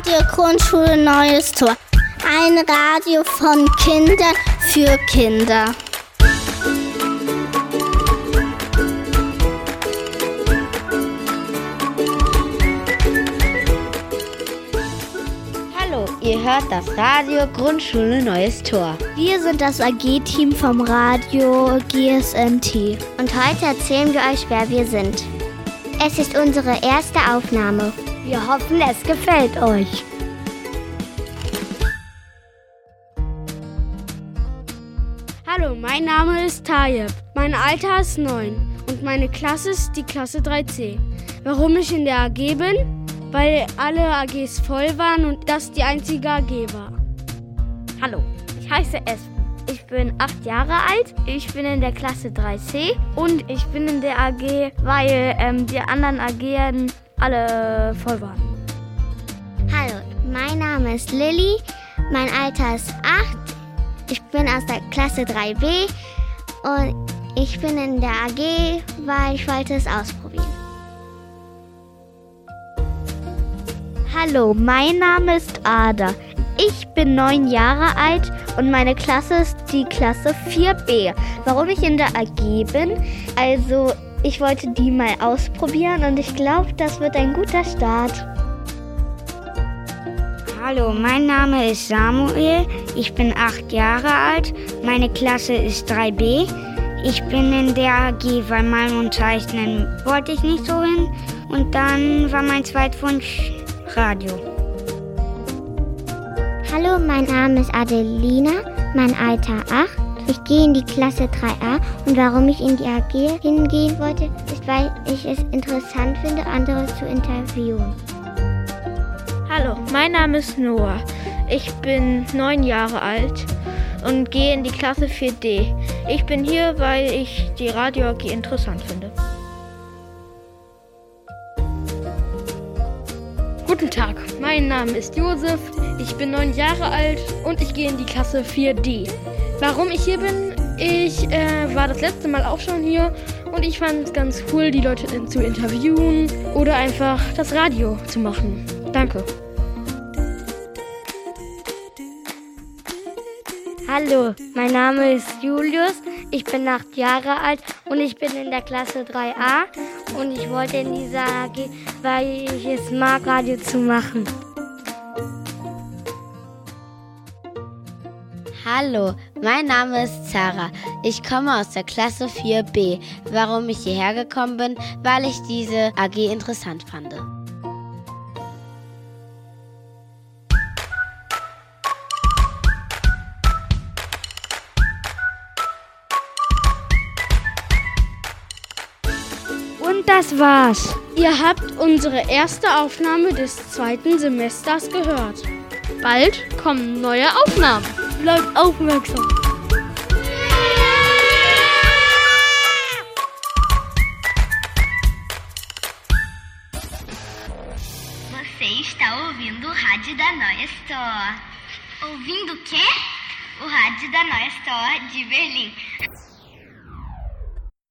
Radio Grundschule Neues Tor. Ein Radio von Kindern für Kinder. Hallo, ihr hört das Radio Grundschule Neues Tor. Wir sind das AG-Team vom Radio GSMT. Und heute erzählen wir euch, wer wir sind. Es ist unsere erste Aufnahme. Wir hoffen, es gefällt euch. Hallo, mein Name ist Tayeb. Mein Alter ist 9 und meine Klasse ist die Klasse 3c. Warum ich in der AG bin? Weil alle AGs voll waren und das die einzige AG war. Hallo, ich heiße Espen. Ich bin acht Jahre alt, ich bin in der Klasse 3c und ich bin in der AG, weil ähm, die anderen AGen alle voll waren. Hallo, mein Name ist Lilly, mein Alter ist 8, ich bin aus der Klasse 3b und ich bin in der AG, weil ich wollte es ausprobieren. Hallo, mein Name ist Ada. Ich bin neun Jahre alt und meine Klasse ist die Klasse 4b. Warum ich in der AG bin? Also, ich wollte die mal ausprobieren und ich glaube, das wird ein guter Start. Hallo, mein Name ist Samuel. Ich bin acht Jahre alt. Meine Klasse ist 3b. Ich bin in der AG, weil Malen und Zeichnen wollte ich nicht so hin. Und dann war mein Zweitwunsch Radio. Hallo, mein Name ist Adelina, mein Alter 8. Ich gehe in die Klasse 3a und warum ich in die AG hingehen wollte, ist, weil ich es interessant finde, andere zu interviewen. Hallo, mein Name ist Noah. Ich bin neun Jahre alt und gehe in die Klasse 4D. Ich bin hier, weil ich die Radio AG interessant finde. Guten Tag, mein Name ist Josef, ich bin neun Jahre alt und ich gehe in die Klasse 4D. Warum ich hier bin? Ich äh, war das letzte Mal auch schon hier und ich fand es ganz cool, die Leute zu interviewen oder einfach das Radio zu machen. Danke. Hallo, mein Name ist Julius, ich bin acht Jahre alt und ich bin in der Klasse 3a und ich wollte in dieser AG, weil ich es mag, Radio zu machen. Hallo, mein Name ist Zara. Ich komme aus der Klasse 4b. Warum ich hierher gekommen bin, weil ich diese AG interessant fand. Und das war's. Ihr habt unsere erste Aufnahme des zweiten Semesters gehört. Bald kommen neue Aufnahmen. Bleibt aufmerksam. Você está ouvindo o rádio da Noia Store. Ouvindo o quê? O rádio da Noia Store de Berlim.